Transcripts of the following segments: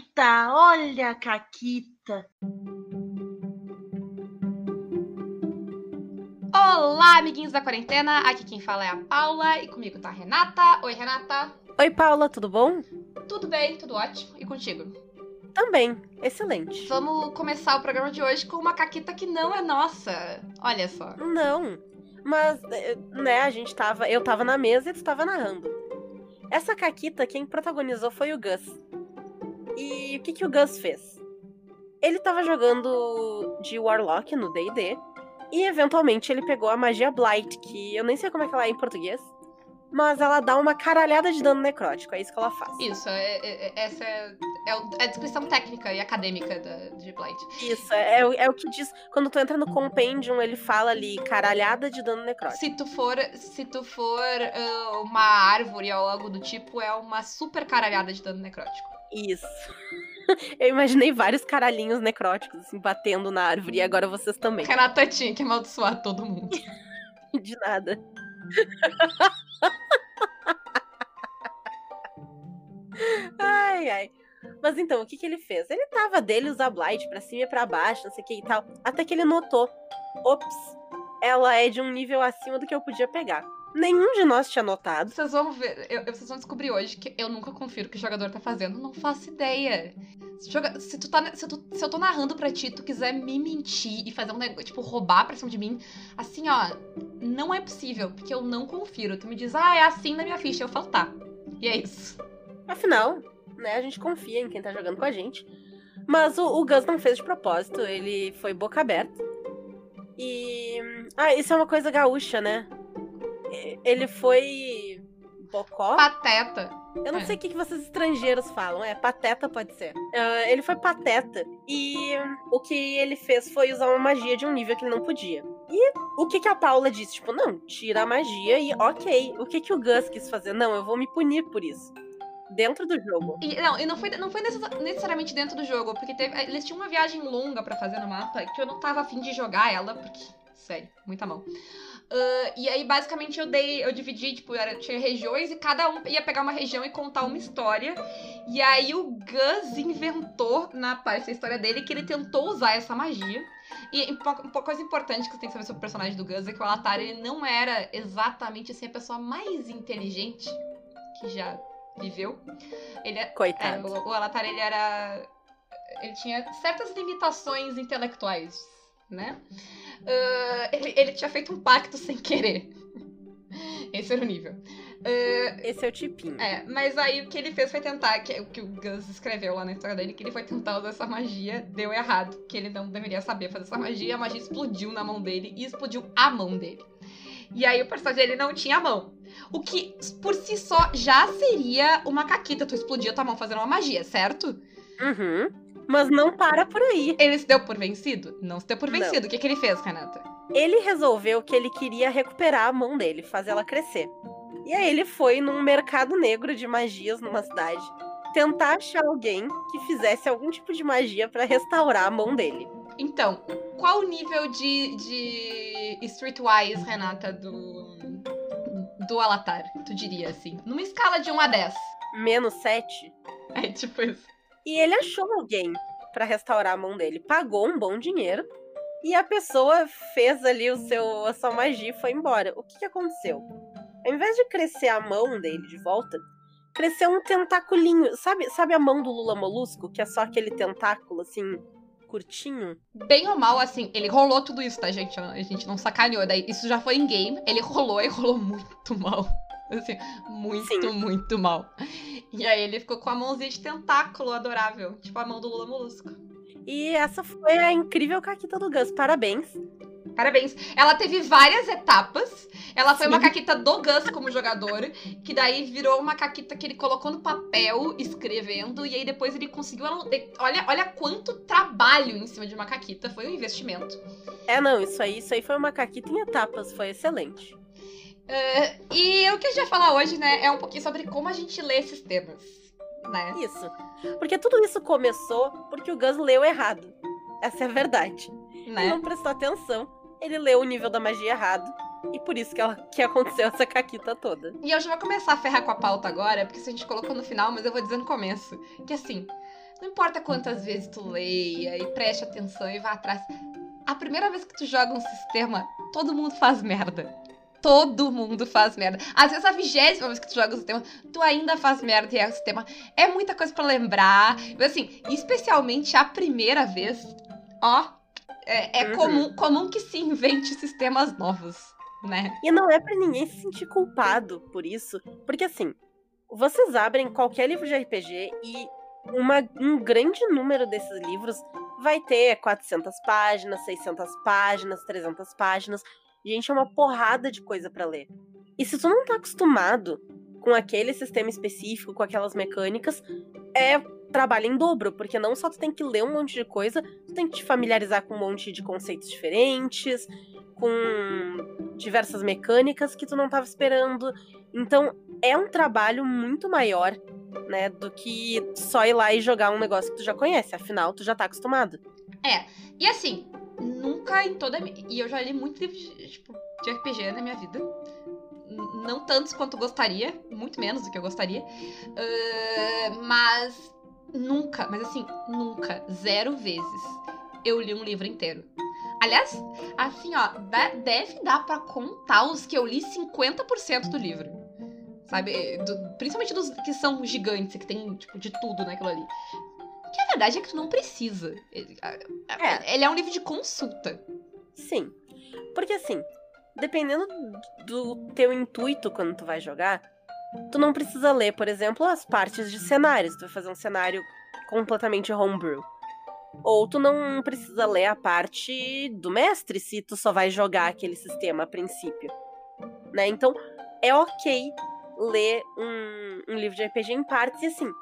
Caquita, olha a Caquita. Olá, amiguinhos da quarentena. Aqui quem fala é a Paula e comigo tá a Renata. Oi, Renata. Oi, Paula, tudo bom? Tudo bem, tudo ótimo. E contigo? Também, excelente. Vamos começar o programa de hoje com uma caquita que não é nossa. Olha só. Não, mas, eh, né, a gente tava. Eu tava na mesa e tu tava narrando. Essa caquita, quem protagonizou foi o Gus. E o que, que o Gus fez? Ele tava jogando de Warlock no DD. E eventualmente ele pegou a magia Blight, que eu nem sei como é que ela é em português. Mas ela dá uma caralhada de dano necrótico, é isso que ela faz. Isso, é, é- é- essa é, é é a descrição técnica e acadêmica da, de Blight. Isso, é, é o- é o que diz. Quando tu entra no Compendium, ele fala ali, caralhada de dano necrótico. Se tu for, se tu for ah, uma árvore ou algo do tipo, é uma super caralhada de dano necrótico. Isso. Eu imaginei vários caralhinhos necróticos, assim, batendo na árvore, e agora vocês também. Renata tinha que amaldiçoar todo mundo. De nada. ai, ai. Mas então, o que, que ele fez? Ele tava dele usar Blight pra cima e pra baixo, não sei o que e tal. Até que ele notou: ops, ela é de um nível acima do que eu podia pegar. Nenhum de nós tinha notado. Vocês vão ver, eu- vocês vão descobrir hoje que eu nunca confiro o que o jogador tá fazendo, não faço ideia. Se, joga- se tu tá, se, tu- se eu tô narrando pra ti, tu quiser me mentir e fazer um negócio, tipo, roubar pra cima de mim, assim, ó, não é possível, porque eu não confiro. Tu me diz, ah, é assim na minha ficha, eu falo, tá. E é isso. Afinal, né, a gente confia em quem tá jogando com a gente. Mas o, o Gus não fez de propósito, ele foi boca aberta. E. Ah, isso é uma coisa gaúcha, né? Ele foi. Bocó? Pateta. Eu não É. sei o que, que vocês estrangeiros falam. É, pateta pode ser. Ah, ele foi pateta. E o que ele fez foi usar uma magia de um nível que ele não podia. E o que, que a Paula disse? Tipo, não, tira a magia e ok. O que, que o Gus quis fazer? Não, eu vou me punir por isso. Dentro do jogo. E, não, e não foi, não foi necessa- necessariamente dentro do jogo, porque teve- eles tinham uma viagem longa pra fazer no mapa que eu não tava afim de jogar ela, porque, sério, muita mão. Ah, e aí, basicamente, eu dei, eu dividi, tipo, era, tinha regiões e cada um ia pegar uma região e contar uma história. E aí o Gus inventou na parte da história dele que ele tentou usar essa magia. E uma, coisa importante que você tem que saber sobre o personagem do Gus é que o Alatar ele não era exatamente assim a pessoa mais inteligente que já viveu. Ele é, é, Coitado. o, o Alatar, ele era. Ele tinha certas limitações intelectuais, né? Ah, ele, ele tinha feito um pacto sem querer. Esse era o nível. Ah, Esse é o tipinho. é, mas aí o que ele fez foi tentar, que o que o Gus escreveu lá na história dele, que ele foi tentar usar essa magia, deu errado, que ele não deveria saber fazer essa magia, a magia explodiu na mão dele e explodiu a mão dele. E aí o personagem dele não tinha a mão. O que, por si só, já seria uma caquita, tu explodir a tua mão fazendo uma magia, certo? Uhum. Mas não para por aí. Ele se deu por vencido? Não se deu por Não. vencido. O que, que ele fez, Renata? Ele resolveu que ele queria recuperar a mão dele, fazer ela crescer. E aí ele foi num mercado negro de magias numa cidade tentar achar alguém que fizesse algum tipo de magia pra restaurar a mão dele. Então, qual o nível de, de Streetwise, Renata, do, do Alatar, tu diria assim? Numa escala de 1 a 10. Menos 7. É tipo isso. E ele achou alguém pra restaurar a mão dele, pagou um bom dinheiro e a pessoa fez ali o seu a sua magia e foi embora. O que, que aconteceu? Ao invés de crescer a mão dele de volta, cresceu um tentaculinho. Sabe, sabe a mão do Lula Molusco, que é só aquele tentáculo assim curtinho? Bem ou mal, assim, ele rolou tudo isso, tá, gente? A gente não sacaneou. Daí, isso já foi em game. Ele rolou e rolou muito mal. Assim, muito, Sim. muito mal. E aí ele ficou com a mãozinha de tentáculo adorável. Tipo a mão do Lula Molusco. E essa foi a incrível caquita do Gus. Parabéns. Parabéns. Ela teve várias etapas. Ela foi uma Sim. caquita do Gus como jogador, que daí virou uma caquita que ele colocou no papel, escrevendo, e aí depois ele conseguiu. Olha, olha quanto trabalho em cima de uma caquita. Foi um investimento. É, não, isso aí, isso aí foi uma caquita em etapas, foi excelente. É, e o que a gente vai falar hoje, né, é um pouquinho sobre como a gente lê esses temas. Né? Isso. Porque tudo isso começou porque o Gus leu errado. Essa é a verdade. Ele né? não prestou atenção, ele leu o nível da magia errado. E por isso que, ela, que aconteceu essa caquita toda. E eu já vou começar a ferrar com a pauta agora, porque isso a gente colocou no final, mas eu vou dizer no começo. Que assim, não importa quantas vezes tu leia e preste atenção e vá atrás. A primeira vez que tu joga um sistema, todo mundo faz merda. Todo mundo faz merda. Às vezes a vigésima vez que tu joga o sistema, tu ainda faz merda e é o sistema. É muita coisa para lembrar. Mas assim, especialmente a primeira vez, ó, é, é uhum. comum, comum que se invente sistemas novos, né? E não é para ninguém se sentir culpado por isso. Porque assim, vocês abrem qualquer livro de RPG e uma, um grande número desses livros vai ter 400 páginas, 600 páginas, 300 páginas. Gente, é uma porrada de coisa para ler. E se tu não tá acostumado com aquele sistema específico, com aquelas mecânicas, é trabalho em dobro, porque não só tu tem que ler um monte de coisa, tu tem que te familiarizar com um monte de conceitos diferentes, com diversas mecânicas que tu não estava esperando. Então, é um trabalho muito maior, né, do que só ir lá e jogar um negócio que tu já conhece, afinal tu já tá acostumado. É. E assim, nunca em toda. E eu já li muito livro de, tipo, de RPG na minha vida. Não tantos quanto gostaria, muito menos do que eu gostaria. Uh, mas nunca, mas assim, nunca, zero vezes, eu li um livro inteiro. Aliás, assim, ó, deve dar para contar os que eu li 50% do livro. Sabe? Do, principalmente dos que são gigantes, que tem, tipo, de tudo naquilo ali. Que a verdade é que tu não precisa. Ele é, ele é um livro de consulta. Sim. Porque assim, dependendo do teu intuito quando tu vai jogar, tu não precisa ler, por exemplo, as partes de cenários. Tu vai fazer um cenário completamente homebrew. Ou tu não precisa ler a parte do mestre se tu só vai jogar aquele sistema a princípio. Né? Então, é ok ler um, um livro de RPG em partes e assim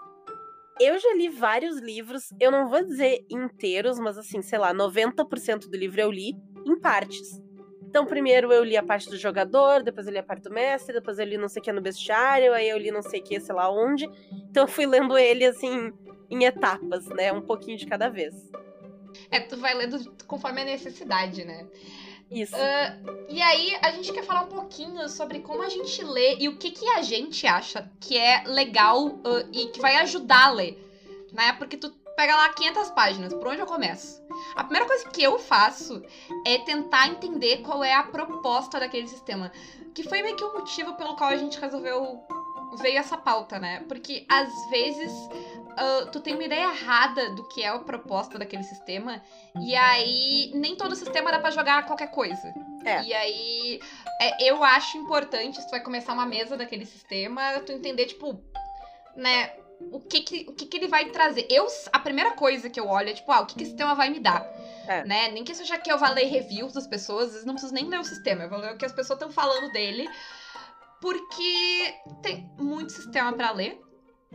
eu já li vários livros, eu não vou dizer inteiros, mas assim, sei lá, 90% do livro eu li em partes. Então, primeiro eu li a parte do jogador, depois eu li a parte do mestre, depois eu li não sei o que no bestiário, aí eu li não sei o que, sei lá onde. Então eu fui lendo ele assim, em etapas, né? Um pouquinho de cada vez. É, tu vai lendo conforme a necessidade, né? Isso. Uh, e aí, a gente quer falar um pouquinho sobre como a gente lê e o que, que a gente acha que é legal uh, e que vai ajudar a ler. Né? Porque tu pega lá 500 páginas, por onde eu começo? A primeira coisa que eu faço é tentar entender qual é a proposta daquele sistema. Que foi meio que o motivo pelo qual a gente resolveu veio essa pauta, né? Porque às vezes uh, tu tem uma ideia errada do que é a proposta daquele sistema, e aí nem todo sistema dá pra jogar qualquer coisa. É. E aí é, eu acho importante, se tu vai começar uma mesa daquele sistema, tu entender, tipo, né, o que que, o que que ele vai trazer. Eu, a primeira coisa que eu olho é, tipo, ah, o que que esse sistema vai me dar? É. Né? Nem que seja que eu vá ler reviews das pessoas, às vezes não preciso nem ler o sistema, eu vou ler o que as pessoas estão falando dele. Porque tem muito sistema para ler,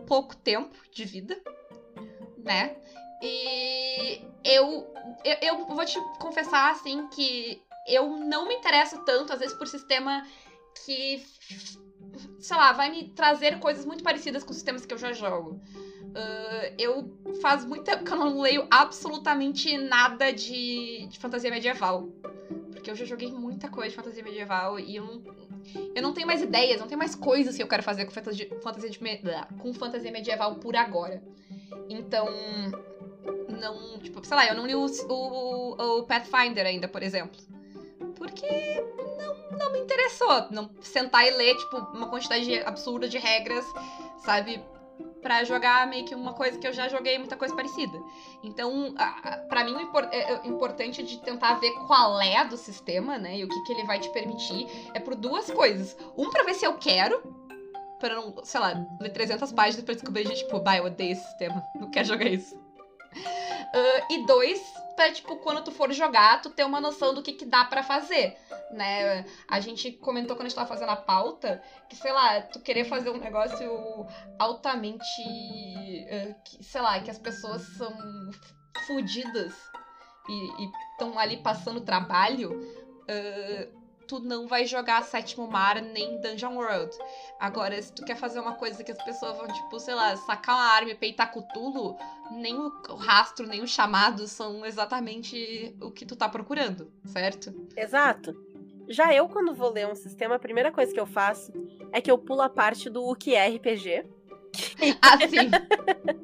pouco tempo de vida, né? E eu, eu, eu vou te confessar, assim, que eu não me interesso tanto, às vezes, por sistema que, sei lá, vai me trazer coisas muito parecidas com sistemas que eu já jogo. Uh, eu faz muito tempo que eu não leio absolutamente nada de, de fantasia medieval. Porque eu já joguei muita coisa de fantasia medieval e eu eu não tenho mais ideias, não tenho mais coisas que eu quero fazer com fantasia, fantasia, de, com fantasia medieval por agora. Então, não, tipo, sei lá, eu não li o, o, o Pathfinder ainda, por exemplo. Porque não, não me interessou. Não sentar e ler, tipo, uma quantidade absurda de regras, sabe? Para jogar meio que uma coisa que eu já joguei muita coisa parecida. Então, para mim, o é, é importante de tentar ver qual é do sistema, né? E o que, que ele vai te permitir é por duas coisas. Um, pra ver se eu quero, para não, sei lá, ler 300 páginas pra descobrir, tipo, bah, eu odeio esse sistema, não quero jogar isso. Uh, e dois, pra, tipo, quando tu for jogar, tu ter uma noção do que, que dá para fazer, né? A gente comentou quando a gente tava fazendo a pauta que, sei lá, tu querer fazer um negócio altamente. Que, sei lá, que as pessoas são fodidas e estão ali passando trabalho. Uh, tu não vai jogar Sétimo Mar nem Dungeon World. Agora, se tu quer fazer uma coisa que as pessoas vão, tipo, sei lá, sacar uma arma e peitar Cthulhu, nem o rastro, nem o chamado são exatamente o que tu tá procurando, certo? Exato. Já eu, quando vou ler um sistema, a primeira coisa que eu faço é que eu pulo a parte do o que é RPG. Ah, sim.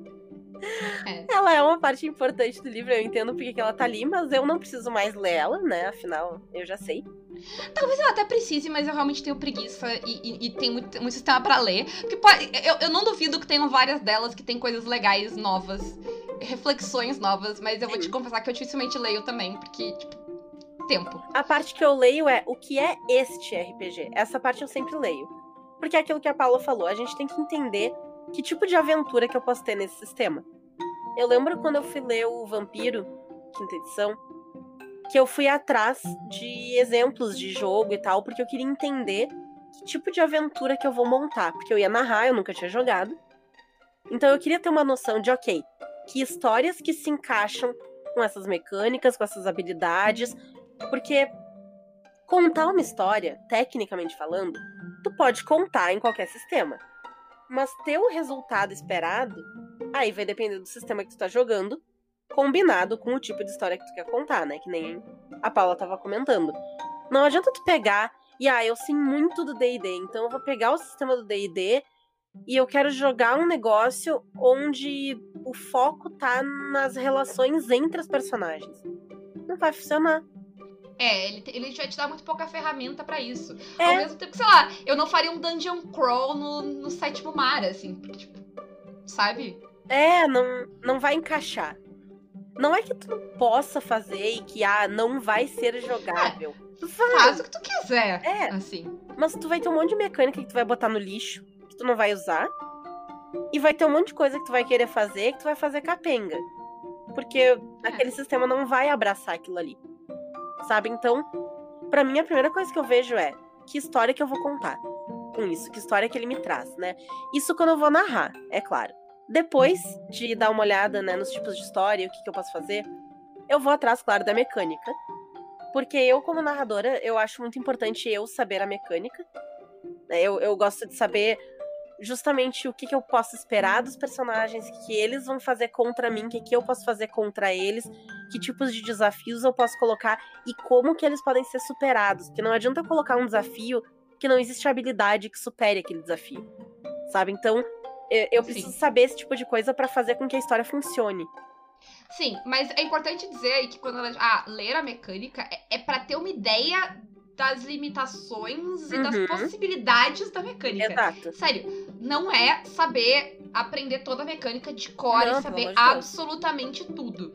É. Ela é uma parte importante do livro, eu entendo porque que ela tá ali, mas eu não preciso mais ler ela, né? Afinal, eu já sei. Talvez eu até precise, mas eu realmente tenho preguiça e, e, e tem muito, muito sistema pra ler. Porque pode- eu, eu não duvido que tenham várias delas que tem coisas legais, novas, reflexões novas, mas eu vou te confessar que eu dificilmente leio também, porque, tipo, tempo. A parte que eu leio é o que é este RPG. Essa parte eu sempre leio. Porque é aquilo que a Paula falou, a gente tem que entender que tipo de aventura que eu posso ter nesse sistema. Eu lembro quando eu fui ler o Vampiro, quinta edição, que eu fui atrás de exemplos de jogo e tal, porque eu queria entender que tipo de aventura que eu vou montar. Porque eu ia narrar, eu nunca tinha jogado. Então eu queria ter uma noção de, ok, que histórias que se encaixam com essas mecânicas, com essas habilidades, porque contar uma história, tecnicamente falando, tu pode contar em qualquer sistema. Mas ter o resultado esperado, aí vai depender do sistema que tu tá jogando, combinado com o tipo de história que tu quer contar, né? Que nem a Paula tava comentando. Não adianta tu pegar e, ah, eu sei muito do D&D, então eu vou pegar o sistema do D&D e eu quero jogar um negócio onde o foco tá nas relações entre as personagens. Não vai funcionar. É, ele, ele vai te dar muito pouca ferramenta pra isso. É. Ao mesmo tempo que, sei lá, eu não faria um dungeon crawl no, no sétimo mar, assim, porque, tipo, sabe? É, não, não vai encaixar. Não é que tu não possa fazer e que, ah, não vai ser jogável. Vai, Faz o que tu quiser, é. assim. Mas tu vai ter um monte de mecânica que tu vai botar no lixo, que tu não vai usar. E vai ter um monte de coisa que tu vai querer fazer que tu vai fazer capenga. Porque aquele sistema não vai abraçar aquilo ali. Sabe? Então, pra mim, a primeira coisa que eu vejo é que história que eu vou contar com isso, que história que ele me traz, né? Isso quando eu vou narrar, é claro. Depois de dar uma olhada né, nos tipos de história, o que, que eu posso fazer, eu vou atrás, claro, da mecânica. Porque eu, como narradora, eu acho muito importante eu saber a mecânica. Eu, eu gosto de saber justamente o que, que eu posso esperar dos personagens, o que, que eles vão fazer contra mim, o que, que eu posso fazer contra eles, que tipos de desafios eu posso colocar e como que eles podem ser superados. Porque não adianta eu colocar um desafio que não existe habilidade que supere aquele desafio. Sabe? Então, eu, eu preciso saber esse tipo de coisa pra fazer com que a história funcione. Sim, mas é importante dizer aí que quando ela. Ah, ler a mecânica é, é para ter uma ideia das limitações e das Uhum. possibilidades da mecânica. Exato. Sério, não é saber aprender toda a mecânica de cor Não, e saber de Deus. absolutamente tudo,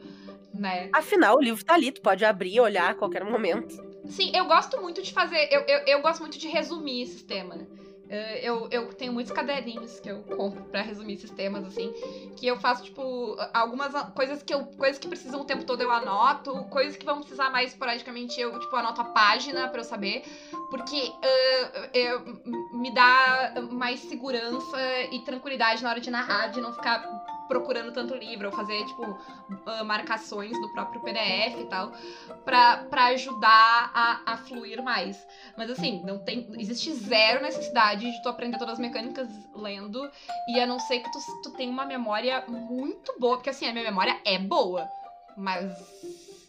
né? Afinal, o livro tá ali, tu pode abrir, olhar a qualquer momento. Sim, eu gosto muito de fazer. Eu, eu, eu gosto muito de resumir sistema. né? Eh, Eu, eu tenho muitos caderninhos que eu compro pra resumir sistemas, assim. Que eu faço, tipo, algumas coisas que eu. Coisas que precisam o tempo todo eu anoto. Coisas que vão precisar mais esporadicamente, eu, tipo, anoto a página pra eu saber. Porque eh, eu- me dá mais segurança e tranquilidade na hora de narrar, de não ficar procurando tanto livro, ou fazer, tipo, ah, marcações no próprio PDF e tal pra, ajudar a, a fluir mais. Mas assim, não tem. Existe zero necessidade de tu aprender todas as mecânicas lendo. E a não ser que tu, tu tenha uma memória muito boa. Porque assim, a minha memória é boa. Mas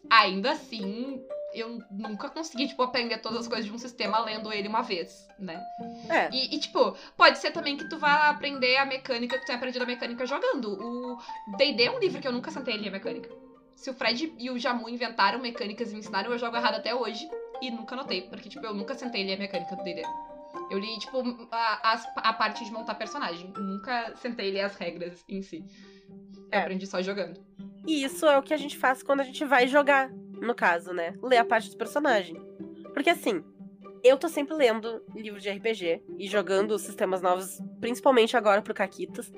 ainda assim, eu nunca consegui, tipo, aprender todas as coisas de um sistema lendo ele uma vez, né? É. E, e, tipo, pode ser também que tu vá aprender a mecânica que tu tenha aprendido a mecânica jogando. O D&D é um livro que eu nunca sentei a ler a mecânica. Se o Fred e o Jamu inventaram mecânicas e me ensinaram, eu jogo errado até hoje. E nunca notei, porque, tipo, eu nunca sentei a ler a mecânica do D&D. Eu li, tipo, a, as- a parte de montar personagem. Nunca sentei a ler as regras em si. Eu É. aprendi só jogando. E isso é o que a gente faz quando a gente vai jogar, no caso, né? Ler a parte do personagem. Porque assim, eu tô sempre lendo livros de RPG e jogando sistemas novos, principalmente agora pro Caquitas.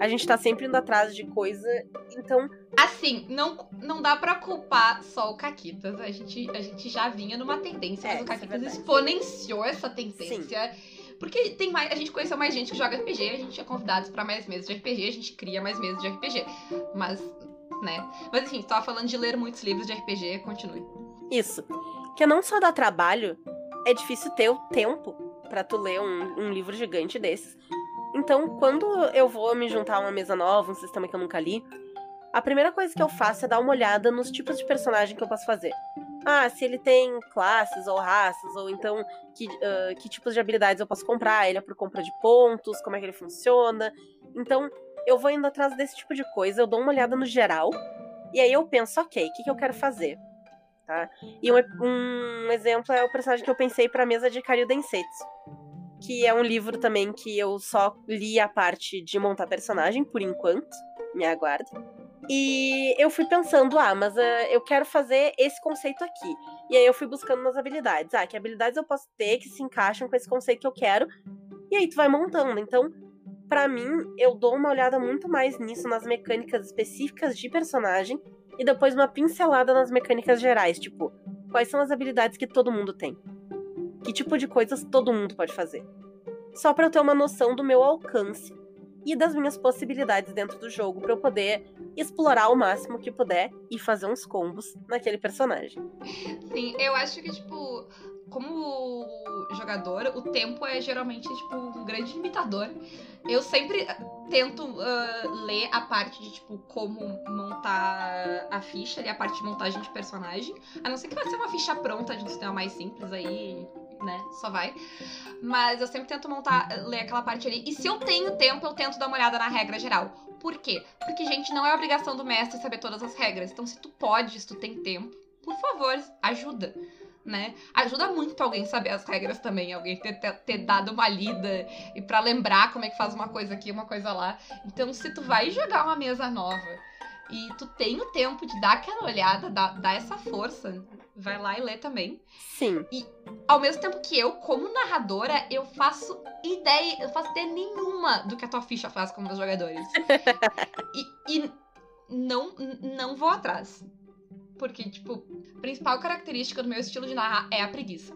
A gente tá sempre indo atrás de coisa, então Assim, não, não dá pra culpar só o Caquitas. A gente, a gente já vinha numa tendência, É, mas o é Caquitas verdade. exponenciou essa tendência. Porque tem mais, a gente conheceu mais gente que joga RPG, a gente é convidados pra mais mesas de RPG, a gente cria mais mesas de RPG. Mas, né? Mas enfim, tava falando de ler muitos livros de RPG, continue. isso. Que não só dá trabalho, é difícil ter o tempo pra tu ler um, um livro gigante desses. Então, quando eu vou me juntar a uma mesa nova, um sistema que eu nunca li, a primeira coisa que eu faço é dar uma olhada nos tipos de personagem que eu posso fazer. Ah, se ele tem classes ou raças, ou então que, ah, que tipos de habilidades eu posso comprar, ele é por compra de pontos, como é que ele funciona. Então, eu vou indo atrás desse tipo de coisa, eu dou uma olhada no geral, e aí eu penso, ok, o que, que eu quero fazer? Tá? E um, um exemplo é o personagem que eu pensei pra mesa de Karyu Densetsu, que é um livro também que eu só li a parte de montar personagem, por enquanto, me aguarde. E eu fui pensando, ah, mas uh, eu quero fazer esse conceito aqui. E aí eu fui buscando nas habilidades. Ah, que habilidades eu posso ter que se encaixam com esse conceito que eu quero. E aí tu vai montando. Então, para mim, eu dou uma olhada muito mais nisso, nas mecânicas específicas de personagem. E depois uma pincelada nas mecânicas gerais. Tipo, quais são as habilidades que todo mundo tem? Que tipo de coisas todo mundo pode fazer? Só para eu ter uma noção do meu alcance e das minhas possibilidades dentro do jogo para eu poder explorar o máximo que puder e fazer uns combos naquele personagem. Sim, eu acho que, tipo, como jogador, o tempo é geralmente, tipo, um grande limitador. Eu sempre tento uh, ler a parte de, tipo, como montar a ficha, ali, a parte de montagem de personagem. A não ser que vai ser uma ficha pronta de um sistema mais simples aí, né? Só vai. Mas eu sempre tento montar, ler aquela parte ali. E se eu tenho tempo, eu tento dar uma olhada na regra geral. Por quê? Porque, gente, não é obrigação do mestre saber todas as regras. Então, se tu pode, se tu tem tempo, por favor, ajuda. Né? Ajuda muito alguém saber as regras também, alguém ter, ter, ter dado uma lida e para lembrar como é que faz uma coisa aqui, uma coisa lá. Então, se tu vai jogar uma mesa nova e tu tem o tempo de dar aquela olhada, dar, dar essa força, vai lá e lê também. Sim. E ao mesmo tempo que eu, como narradora, eu faço ideia, eu faço ideia nenhuma do que a tua ficha faz com meus jogadores. e, e não, não vou atrás. Porque, tipo, a principal característica do meu estilo de narrar é a preguiça.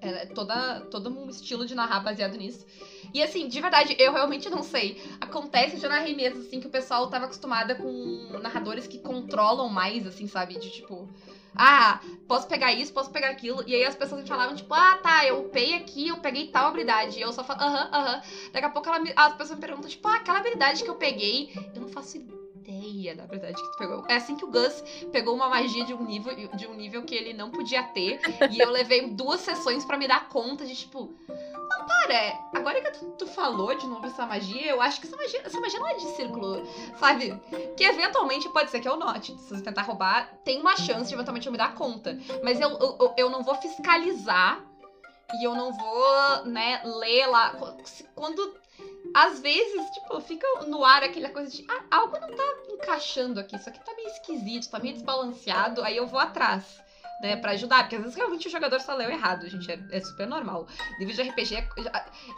É toda, todo um estilo de narrar baseado nisso. E assim, de verdade, eu realmente não sei. Acontece, já narrei mesmo, assim, que o pessoal tava acostumada com narradores que controlam mais, assim, sabe? De tipo. Ah, posso pegar isso, posso pegar aquilo. E aí as pessoas me falavam, tipo, ah, tá, eu upei aqui, eu peguei tal habilidade. E eu só falo, aham, aham. Daqui a pouco ela me, as pessoas me perguntam, tipo, ah, aquela habilidade que eu peguei, eu não faço ideia da verdade que tu pegou. É assim que o Gus pegou uma magia de um nível, de um nível que ele não podia ter. e eu levei duas sessões para me dar conta de, tipo, não, para, agora que tu, tu, falou de novo essa magia, eu acho que essa magia, essa magia não é de círculo, sabe? Que eventualmente pode ser que eu note. Se você tentar roubar, tem uma chance de eventualmente eu me dar conta. Mas eu, eu, eu não vou fiscalizar e eu não vou, né, ler lá. Quando. Às vezes, tipo, fica no ar aquela coisa de ah, algo não tá encaixando aqui, isso aqui tá meio esquisito, tá meio desbalanceado, aí eu vou atrás né, pra ajudar, porque às vezes realmente o jogador só leu errado, gente, é, é super normal. Livro de RPG é,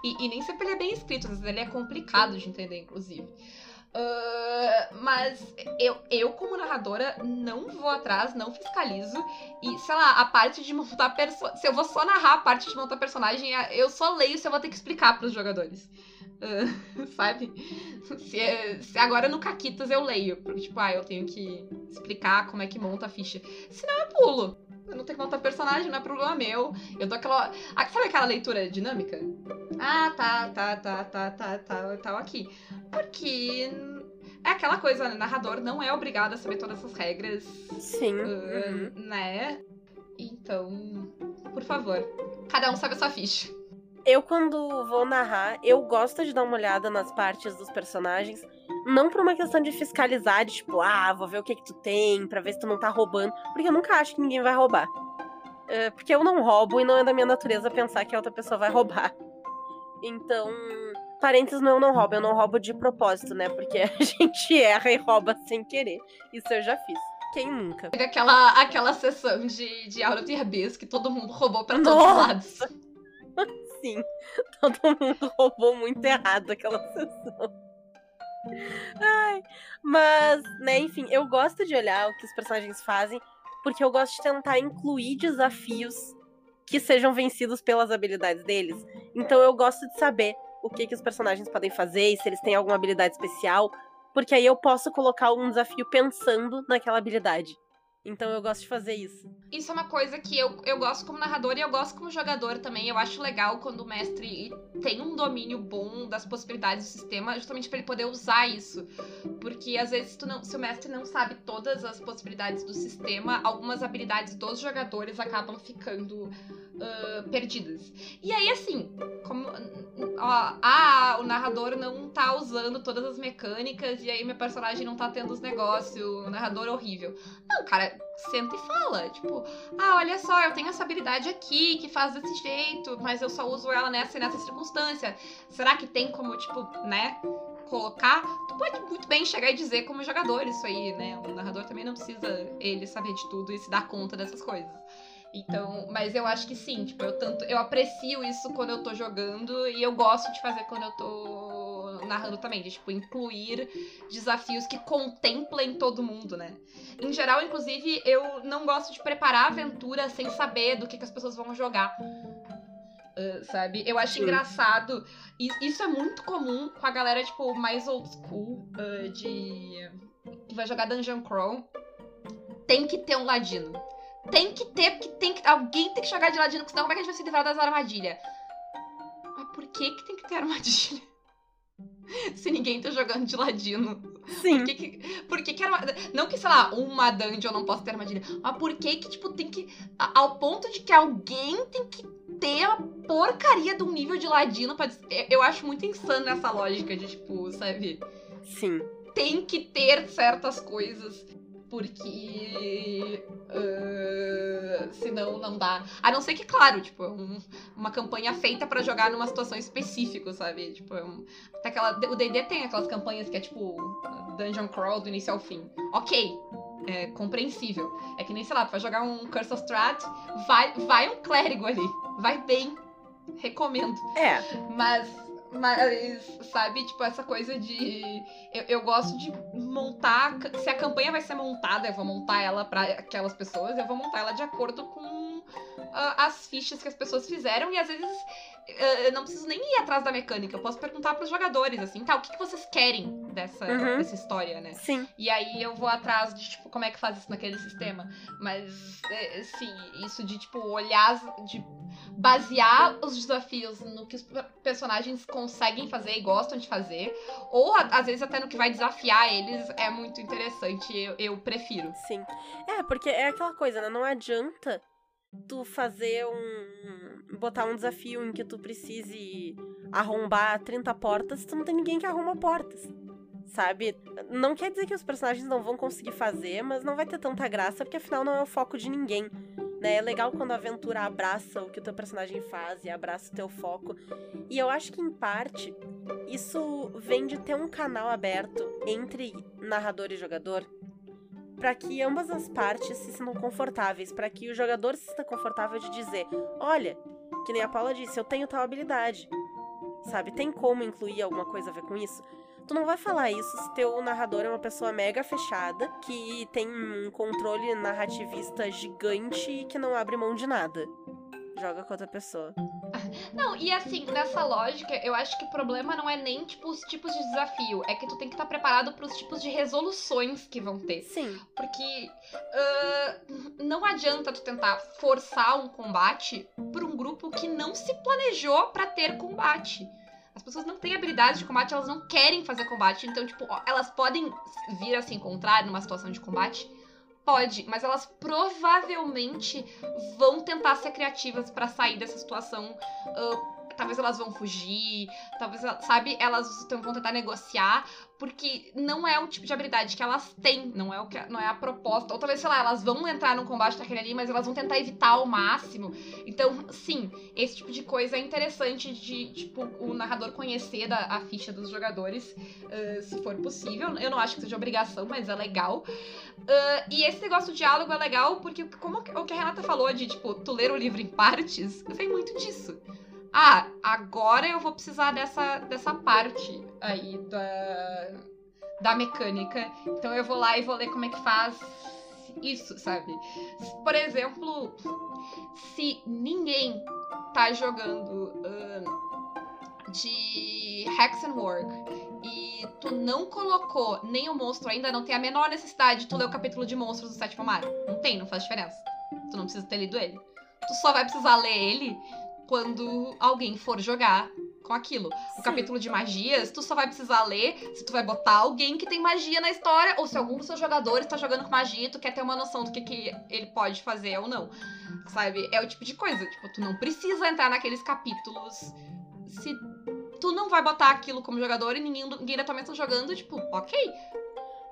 e, e, nem sempre ele é bem escrito, às vezes ele é complicado de entender, inclusive. Uh, mas eu, eu, como narradora, não vou atrás, não fiscalizo. E, sei lá, a parte de montar personagem. Se eu vou só narrar a parte de montar personagem, eu só leio se eu vou ter que explicar pros jogadores. Uh, sabe? Se, é, se, agora no Caquitas eu leio. Porque, tipo, ah, eu tenho que explicar como é que monta a ficha. Senão eu pulo. Eu não tenho que montar personagem, não é problema meu. Eu dou aquela. Ah, sabe aquela leitura dinâmica? Ah, tá, tá, tá, tá, tá, tá, tal aqui. Porque é aquela coisa, né? Narrador não é obrigado a saber todas essas regras. Sim. Uh, uhum. Né? Então, por favor, cada um sabe a sua ficha. Eu, quando vou narrar, eu gosto de dar uma olhada nas partes dos personagens. Não por uma questão de fiscalizar, de tipo, ah, vou ver o que que tu tem, pra ver se tu não tá roubando. Porque eu nunca acho que ninguém vai roubar. É, porque eu não roubo e não é da minha natureza pensar que a outra pessoa vai roubar. Então, parênteses não, eu não roubo, eu não roubo de propósito, né? Porque a gente erra e rouba sem querer. Isso eu já fiz. Quem nunca? Aquela, aquela sessão de, de Out of Abyss que todo mundo roubou pra todos os lados. Sim, todo mundo roubou muito errado aquela sessão. Ai, mas, né, enfim, eu gosto de olhar o que os personagens fazem, porque eu gosto de tentar incluir desafios que sejam vencidos pelas habilidades deles. Então eu gosto de saber o que, que os personagens podem fazer e se eles têm alguma habilidade especial, porque aí eu posso colocar um desafio pensando naquela habilidade. Então eu gosto de fazer isso. Isso é uma coisa que eu, eu gosto como narrador e eu gosto como jogador também. Eu acho legal quando o mestre tem um domínio bom das possibilidades do sistema, justamente para ele poder usar isso. Porque às vezes tu não, se o mestre não sabe todas as possibilidades do sistema, algumas habilidades dos jogadores acabam ficando uh, perdidas. E aí, assim, como ó, ah, o narrador não tá usando todas as mecânicas e aí meu personagem não tá tendo os negócios, o narrador horrível. Não, cara, senta e fala. Tipo, ah, olha só, eu tenho essa habilidade aqui que faz desse jeito, mas eu só uso ela nessa e nessa circunstância. Será que tem como, tipo, né? Colocar, tu pode muito bem chegar e dizer como jogador isso aí, né? O narrador também não precisa ele saber de tudo e se dar conta dessas coisas. Então, mas eu acho que sim, tipo, eu tanto eu aprecio isso quando eu tô jogando e eu gosto de fazer quando eu tô narrando também, de tipo incluir desafios que contemplem todo mundo, né? Em geral, inclusive, eu não gosto de preparar a aventura sem saber do que, que as pessoas vão jogar. Uh, sabe? Eu acho Sim. engraçado. E isso é muito comum com a galera, tipo, mais old school uh, de. que vai jogar Dungeon Crawl. Tem que ter um ladino. Tem que ter, porque tem que. Alguém tem que jogar de ladino, porque senão como é que a gente vai se livrar das armadilhas? Mas por que, que tem que ter armadilha? Se ninguém tá jogando de ladino. Sim. Por que, que, por que, que arma... Não que, sei lá, uma dungeon não possa ter armadilha. Mas por que que, tipo, tem que. Ao ponto de que alguém tem que ter a porcaria de um nível de ladino pra. Eu acho muito insano essa lógica de, tipo, sabe? Sim. Tem que ter certas coisas. Porque. ah, senão não dá. A não ser que, claro, tipo, é um- uma campanha feita pra jogar numa situação específica, sabe? Tipo, é um- até aquela, o D&D tem aquelas campanhas que é tipo Dungeon Crawl do início ao fim. Ok, é compreensível. É que nem, sei lá, tu vai jogar um Curse of Strat, vai, vai um clérigo ali. Vai bem. Recomendo. É. Mas, mas, sabe, tipo, essa coisa de. Eu, eu gosto de montar. Se a campanha vai ser montada, eu vou montar ela pra aquelas pessoas, eu vou montar ela de acordo com ah, as fichas que as pessoas fizeram. E às vezes ah, eu não preciso nem ir atrás da mecânica, eu posso perguntar pros jogadores, assim, tá, o que, que vocês querem dessa, Uhum. dessa história, né? Sim. E aí eu vou atrás de, tipo, como é que faz isso naquele sistema. Mas, é, sim, isso de, tipo, olhar, de basear os desafios no que os pe- personagens conseguem fazer e gostam de fazer, ou às vezes até no que vai desafiar eles, é muito interessante. Eu, eu prefiro. Sim. É, porque é aquela coisa, né? Não adianta tu fazer um. botar um desafio em que tu precise arrombar 30 portas tu não tem ninguém que arruma portas. Sabe? Não quer dizer que os personagens não vão conseguir fazer, mas não vai ter tanta graça, porque afinal não é o foco de ninguém. Né? É legal quando a aventura abraça o que o teu personagem faz e abraça o teu foco. E eu acho que, em parte, isso vem de ter um canal aberto entre narrador e jogador para que ambas as partes se sintam confortáveis, para que o jogador se sinta confortável de dizer: olha, que nem a Paula disse, eu tenho tal habilidade. Sabe? Tem como incluir alguma coisa a ver com isso? Tu não vai falar isso se teu narrador é uma pessoa mega fechada, que tem um controle narrativista gigante e que não abre mão de nada. Joga com outra pessoa. Não, e assim, nessa lógica, eu acho que o problema não é nem, tipo, os tipos de desafio, é que tu tem que estar preparado para os tipos de resoluções que vão ter. Sim. Porque ah, não adianta tu tentar forçar um combate por um grupo que não se planejou pra ter combate. As pessoas não têm habilidade de combate, elas não querem fazer combate. Então, tipo, ó, elas podem vir a se encontrar numa situação de combate? Pode, mas elas provavelmente vão tentar ser criativas pra sair dessa situação. ah, talvez elas vão fugir, talvez, sabe, elas vão tentar negociar, porque não é o tipo de habilidade que elas têm, não é o que não é a proposta. Ou talvez, sei lá, elas vão entrar num combate daquele ali, mas elas vão tentar evitar ao máximo. Então, sim, esse tipo de coisa é interessante de, tipo, o narrador conhecer da, a ficha dos jogadores, ah, se for possível. Eu não acho que seja obrigação, mas é legal. Ah, e esse negócio do diálogo é legal porque, como o que a Renata falou de, tipo, tu ler o livro em partes, vem muito disso. Ah, agora eu vou precisar dessa, dessa parte aí da, da mecânica. Então eu vou lá e vou ler como é que faz isso, sabe? Por exemplo, se ninguém tá jogando ahn, de Hexenwork e tu não colocou nem o monstro ainda, não tem a menor necessidade de tu ler o capítulo de monstros do sétimo mar. Não tem, não faz diferença. Tu não precisa ter lido ele. Tu só vai precisar ler ele quando alguém for jogar com aquilo. O Sim. capítulo de magias, tu só vai precisar ler se tu vai botar alguém que tem magia na história, ou se algum dos seus jogadores tá jogando com magia e tu quer ter uma noção do que, que ele pode fazer ou não. Sabe? É o tipo de coisa. Tipo, tu não precisa entrar naqueles capítulos se tu não vai botar aquilo como jogador e ninguém, ninguém da tua mesa tá jogando, tipo, ok.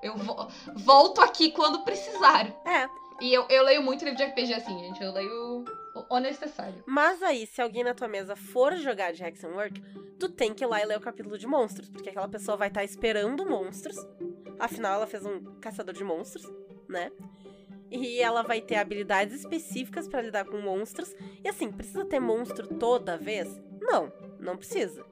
Eu vo- volto aqui quando precisar. É, E eu, eu leio muito livro de RPG assim, gente. Eu leio o, necessário. mas aí, se alguém na tua mesa for jogar de Hexenwork, tu tem que ir lá e ler o capítulo de monstros, porque aquela pessoa vai estar esperando monstros. Afinal, ela fez um caçador de monstros, né? E ela vai ter habilidades específicas pra lidar com monstros. E assim, precisa ter monstro toda vez? Não, não precisa.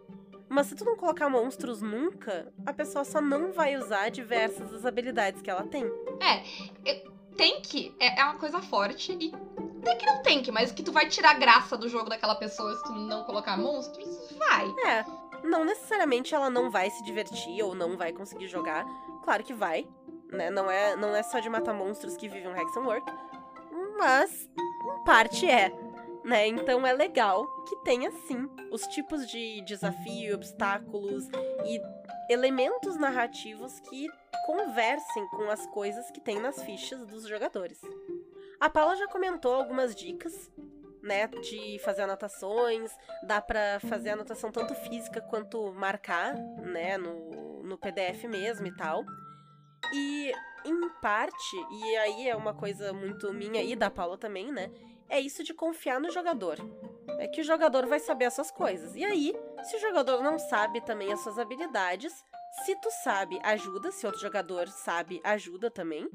Mas se tu não colocar monstros nunca, a pessoa só não vai usar diversas das habilidades que ela tem. Tem que é, é uma coisa forte e tem que não tem que, mas que tu vai tirar graça do jogo daquela pessoa se tu não colocar monstros, vai. É, não necessariamente ela não vai se divertir ou não vai conseguir jogar. Claro que vai, né? Não é, não é só de matar monstros que vivem um Hexenwork, mas em parte é, né? Então é legal que tenha sim os tipos de desafio, obstáculos e elementos narrativos que conversem com as coisas que tem nas fichas dos jogadores. A Paula já comentou algumas dicas, né, de fazer anotações, dá pra fazer anotação tanto física quanto marcar, né, no, no PDF mesmo e tal. E em parte, e aí é uma coisa muito minha e da Paula também, né, é isso de confiar no jogador. É que o jogador vai saber as suas coisas. E aí, se o jogador não sabe também as suas habilidades, se tu sabe, ajuda. Se outro jogador sabe, ajuda também.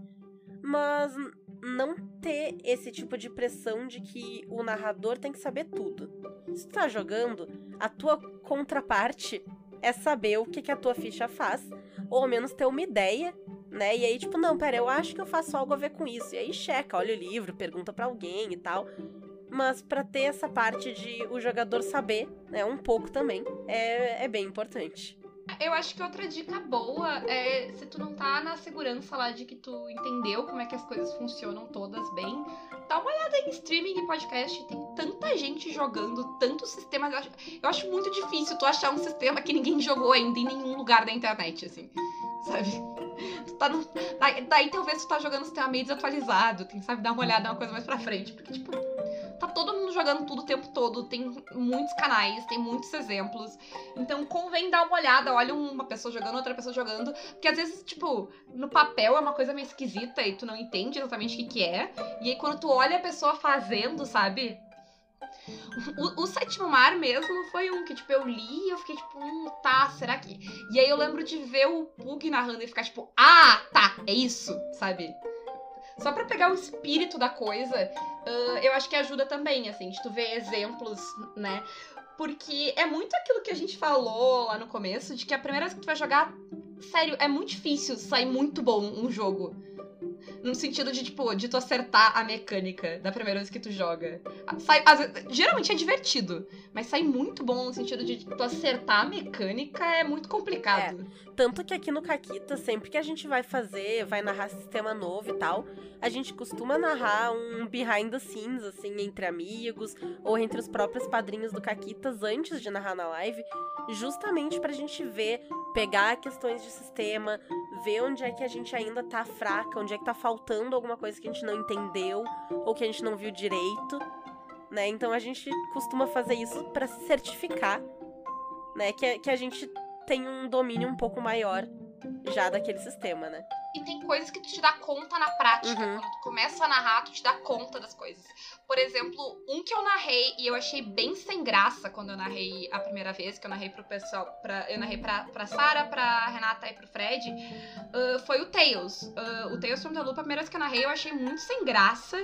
Mas não ter esse tipo de pressão de que o narrador tem que saber tudo. Se tu tá jogando, a tua contraparte é saber o que, que a tua ficha faz, ou ao menos ter uma ideia, né? E aí, tipo, não, pera, eu acho que eu faço algo a ver com isso. E aí checa, olha o livro, pergunta pra alguém e tal. Mas pra ter essa parte de o jogador saber, né, um pouco também, é, é bem importante. Eu acho que outra dica boa é se tu não tá na segurança lá de que tu entendeu como é que as coisas funcionam todas bem, dá uma olhada em streaming e podcast. Tem tanta gente jogando, tantos sistemas. Eu acho, eu acho muito difícil tu achar um sistema que ninguém jogou ainda em nenhum lugar da internet, assim. Sabe? Tu tá no, daí, daí talvez tu tá jogando um sistema meio desatualizado, tem, sabe, dar uma olhada uma coisa mais pra frente. Porque, tipo, tá todo mundo jogando tudo o tempo todo, tem muitos canais, tem muitos exemplos. Então convém dar uma olhada, olha uma pessoa jogando, outra pessoa jogando. Porque às vezes, tipo, no papel é uma coisa meio esquisita e tu não entende exatamente o que, que é. E aí quando tu olha a pessoa fazendo, sabe? O, o Sétimo Mar mesmo foi um que, tipo, eu li e eu fiquei tipo, hum, tá, será que. E aí eu lembro de ver o Pug narrando e ficar tipo, ah, tá, é isso, sabe? Só pra pegar o espírito da coisa, ah, eu acho que ajuda também, assim, de tu ver exemplos, né? Porque é muito aquilo que a gente falou lá no começo, de que a primeira vez que tu vai jogar, sério, é muito difícil sair muito bom um jogo. No sentido de, tipo, de tu acertar a mecânica da primeira vez que tu joga. Sai, vezes- geralmente é divertido, mas sai muito bom no sentido de tu acertar a mecânica é muito complicado. Tanto que aqui no Caquita, sempre que a gente vai fazer, vai narrar sistema novo e tal, a gente costuma narrar um behind the scenes, assim, entre amigos ou entre os próprios padrinhos do Caquitas antes de narrar na live, justamente pra gente ver, pegar questões de sistema, ver onde é que a gente ainda tá fraca, onde é que tá faltando alguma coisa que a gente não entendeu ou que a gente não viu direito, né? Então a gente costuma fazer isso pra se certificar, né? Que, que a gente tem um domínio um pouco maior já daquele sistema, né? E tem coisas que tu te dá conta na prática. Uhum. Quando tu começa a narrar, tu te dá conta das coisas. Por exemplo, um que eu narrei e eu achei bem sem graça quando eu narrei a primeira vez, que eu narrei pro pessoal. Pra, eu narrei pra, pra Sarah, pra Renata e pro Fred, ah, foi o Tails. Ah, o Tails from the Loop, a primeira vez que eu narrei, eu achei muito sem graça.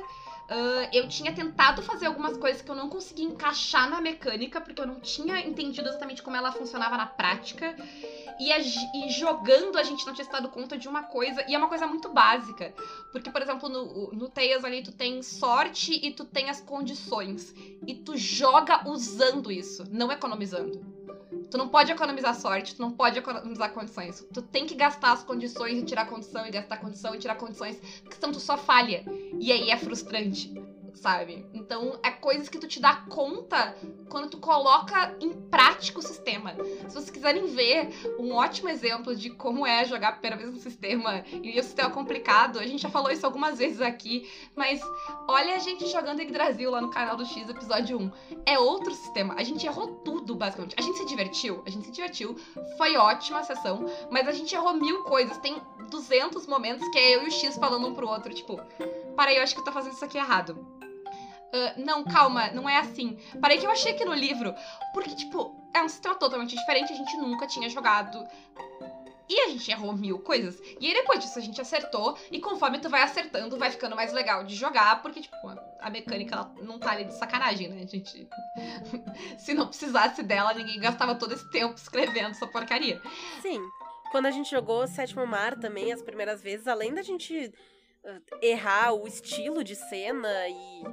Ah, eu tinha tentado fazer algumas coisas que eu não conseguia encaixar na mecânica, porque eu não tinha entendido exatamente como ela funcionava na prática. E, a e jogando a gente não tinha se dado conta de uma coisa, e é uma coisa muito básica. Porque, por exemplo, no, no Tails ali tu tem sorte e tu tem as condições. E tu joga usando isso, não economizando. Tu não pode economizar sorte, tu não pode economizar condições. Tu tem que gastar as condições e tirar condição, e gastar condição e tirar condições, porque senão tu só falha. E aí é frustrante sabe? Então, é coisas que tu te dá conta quando tu coloca em prática o sistema. Se vocês quiserem ver um ótimo exemplo de como é jogar a primeira vez um sistema e o sistema complicado, a gente já falou isso algumas vezes aqui, mas olha a gente jogando Yggdrasil lá no canal do X, episódio 1. É outro sistema. A gente errou tudo, basicamente. A gente se divertiu, a gente se divertiu. Foi ótima a sessão, mas a gente errou mil coisas. Tem 200 momentos que é eu e o X falando um pro outro, tipo, para aí, eu acho que eu tô fazendo isso aqui errado. Uh, não, calma, não é assim. Parei que eu achei aqui no livro. Porque, tipo, é um sistema totalmente diferente, a gente nunca tinha jogado. E a gente errou mil coisas. E aí depois disso a gente acertou. E conforme tu vai acertando, vai ficando mais legal de jogar. Porque, tipo, a mecânica ela não tá ali de sacanagem, né? A gente. Se não precisasse dela, ninguém gastava todo esse tempo escrevendo essa porcaria. Sim. Quando a gente jogou Sétimo Mar também, as primeiras vezes, além da gente errar o estilo de cena e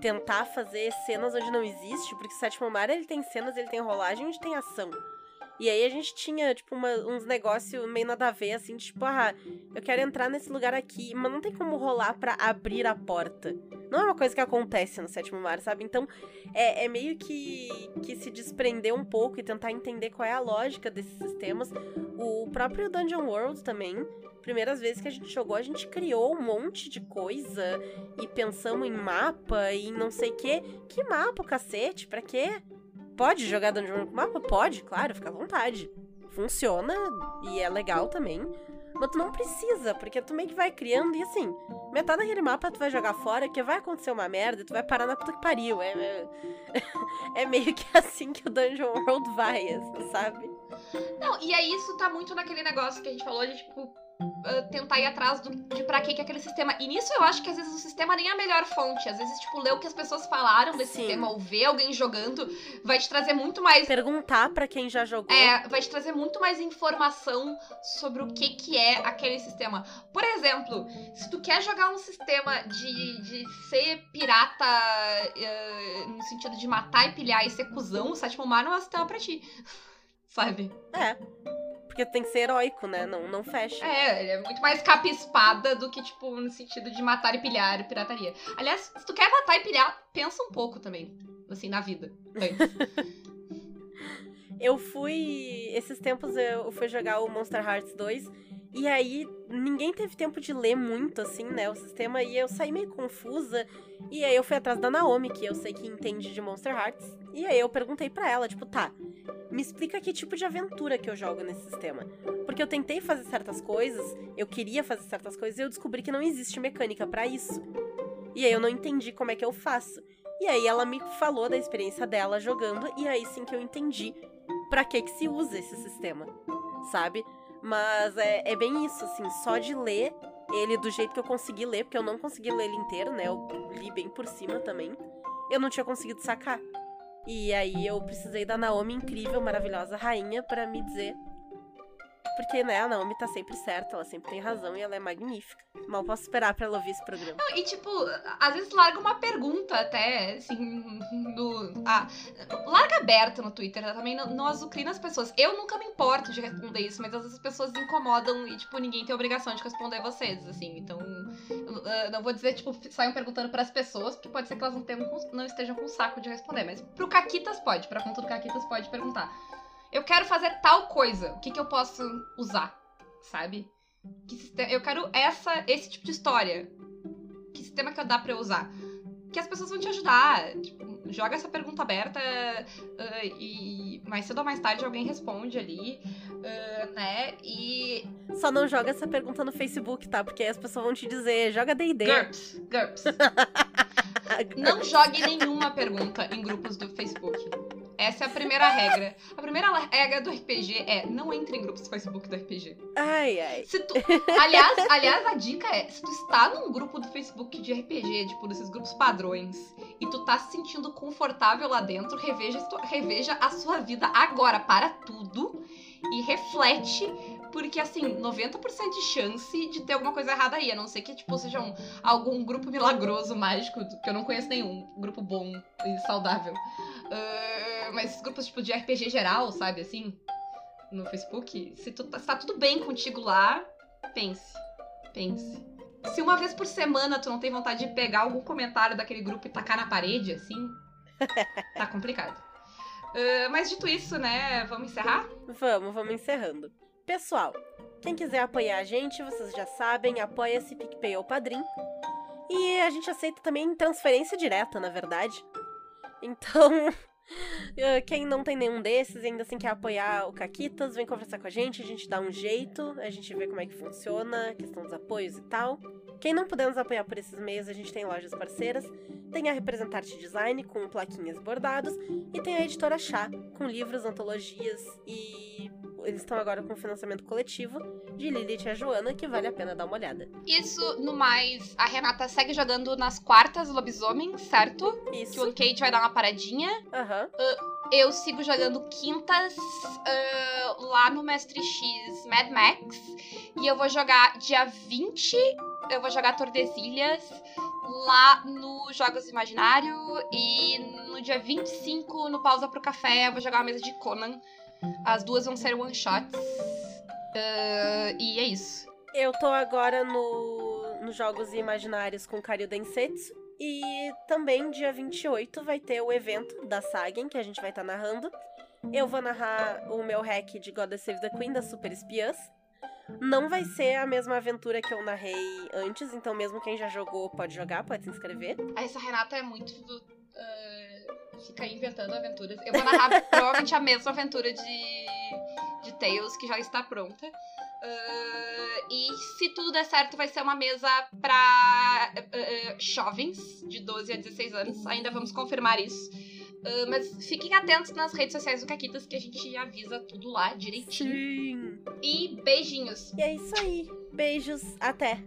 tentar fazer cenas onde não existe, porque o Sétimo Mar ele tem cenas, ele tem rolagem onde tem ação. E aí a gente tinha, tipo, uma, uns negócios meio nada a ver, assim, tipo, ah, eu quero entrar nesse lugar aqui, mas não tem como rolar para abrir a porta. Não é uma coisa que acontece no Sétimo Mar, sabe? Então, é, é meio que, que se desprender um pouco e tentar entender qual é a lógica desses sistemas. O próprio Dungeon World também, primeiras vezes que a gente jogou, a gente criou um monte de coisa e pensamos em mapa e não sei o quê. Que mapa, cacete? Pra quê? Pode jogar Dungeon World com mapa? Pode, claro, fica à vontade. Funciona e é legal também. Mas tu não precisa, porque tu meio que vai criando e assim, metade daquele mapa tu vai jogar fora, que vai acontecer uma merda tu vai parar na puta que pariu. É, é, é meio que assim que o Dungeon World vai, sabe? Não, e aí isso tá muito naquele negócio que a gente falou de, tipo, Uh, tentar ir atrás do, de pra que, que é aquele sistema. E nisso eu acho que às vezes o sistema nem é a melhor fonte. Às vezes, tipo, ler o que as pessoas falaram desse Sim. sistema ou ver alguém jogando vai te trazer muito mais. Perguntar para quem já jogou. É, vai te trazer muito mais informação sobre o que, que é aquele sistema. Por exemplo, se tu quer jogar um sistema de, de ser pirata uh, no sentido de matar e pilhar e ser cuzão, o sétimo mar não é um sistema pra ti. Sabe? É. Porque tem que ser heróico, né? Não, não fecha. É, ele é muito mais capa-espada do que, tipo, no sentido de matar e pilhar e pirataria. Aliás, se tu quer matar e pilhar, pensa um pouco também, assim, na vida. eu fui. Esses tempos eu fui jogar o Monster Hearts 2. E aí, ninguém teve tempo de ler muito, assim, né, o sistema, e eu saí meio confusa. E aí eu fui atrás da Naomi, que eu sei que entende de Monster Hearts. E aí eu perguntei para ela, tipo, tá, me explica que tipo de aventura que eu jogo nesse sistema. Porque eu tentei fazer certas coisas, eu queria fazer certas coisas e eu descobri que não existe mecânica para isso. E aí eu não entendi como é que eu faço. E aí ela me falou da experiência dela jogando e aí sim que eu entendi para que que se usa esse sistema, sabe? Mas é, é bem isso, assim, só de ler ele do jeito que eu consegui ler, porque eu não consegui ler ele inteiro, né? Eu li bem por cima também. Eu não tinha conseguido sacar. E aí eu precisei da Naomi incrível, maravilhosa rainha para me dizer. Porque, né, a Naomi tá sempre certa, ela sempre tem razão e ela é magnífica. Mal posso esperar pra ela ouvir esse programa. Não, e tipo, às vezes larga uma pergunta até, assim, no. Ah, larga aberta no Twitter, né? também não, não azucrina as pessoas. Eu nunca me importo de responder isso, mas às vezes as pessoas incomodam e, tipo, ninguém tem obrigação de responder vocês, assim. Então, não vou dizer, tipo, saiam perguntando para as pessoas, porque pode ser que elas não, tenham, não estejam com saco de responder, mas pro Caquitas pode, pra conta do Caquitas pode perguntar. Eu quero fazer tal coisa, o que, que eu posso usar, sabe? Que sistema, eu quero essa, esse tipo de história. Que sistema que eu dá pra eu usar? Que as pessoas vão te ajudar. Tipo, joga essa pergunta aberta uh, e mais cedo ou mais tarde alguém responde ali, uh, né? E. Só não joga essa pergunta no Facebook, tá? Porque aí as pessoas vão te dizer, joga DD. GURPS, GURPS. não jogue nenhuma pergunta em grupos do Facebook. Essa é a primeira regra. A primeira regra do RPG é não entre em grupos do Facebook do RPG. Ai, ai. Se tu, aliás, aliás, a dica é, se tu está num grupo do Facebook de RPG, tipo, desses grupos padrões, e tu tá se sentindo confortável lá dentro, reveja, reveja a sua vida agora. Para tudo e reflete porque, assim, 90% de chance de ter alguma coisa errada aí. A não ser que, tipo, seja um, algum grupo milagroso, mágico, que eu não conheço nenhum. Grupo bom e saudável. Uh, mas esses grupos tipo de RPG geral, sabe, assim, no Facebook, se, tu, tá- se tá tudo bem contigo lá, pense. Pense. Se uma vez por semana tu não tem vontade de pegar algum comentário daquele grupo e tacar na parede, assim, tá complicado. Ah, mas dito isso, né, vamos encerrar? Vamos, vamos encerrando. Pessoal, quem quiser apoiar a gente, vocês já sabem, apoia-se PicPay ou Padrim. E a gente aceita também transferência direta, na verdade. Então, quem não tem nenhum desses e ainda assim quer apoiar o Caquitas, vem conversar com a gente, a gente dá um jeito, a gente vê como é que funciona, questão dos apoios e tal. Quem não puder nos apoiar por esses meios, a gente tem lojas parceiras, tem a Representarte Design com plaquinhas bordados, e tem a editora Chá, com livros, antologias e eles estão agora com financiamento coletivo de Lilith e a Joana, que vale a pena dar uma olhada. Isso, no mais, a Renata segue jogando nas quartas lobisomem, certo? Que o Isso. Kate vai dar uma paradinha. Aham. Eu sigo jogando quintas ah, lá no Mestre X Mad Max. E eu vou jogar dia 20, eu vou jogar Tordesilhas lá no Jogos Imaginário. E no dia 25, no Pausa pro Café, eu vou jogar uma mesa de Conan. As duas vão ser one shots. Ah, e é isso. Eu tô agora no, nos Jogos Imaginários com Karyu Densetsu. E também, dia 28, vai ter o evento da Sagen, que a gente vai estar narrando. Eu vou narrar o meu hack de God Save the Queen das Super Espiãs. Não vai ser a mesma aventura que eu narrei antes, então mesmo quem já jogou pode jogar, pode se inscrever. Essa Renata é muito. ah, fica inventando aventuras. Eu vou narrar provavelmente a mesma aventura de, de Tales que já está pronta. Ah, e se tudo der certo, vai ser uma mesa pra ah, ah, jovens de 12 a 16 anos. Ainda vamos confirmar isso. Mas fiquem atentos nas redes sociais do Caquitas que a gente avisa tudo lá direitinho. Sim! E beijinhos! E é isso aí. Beijos, até!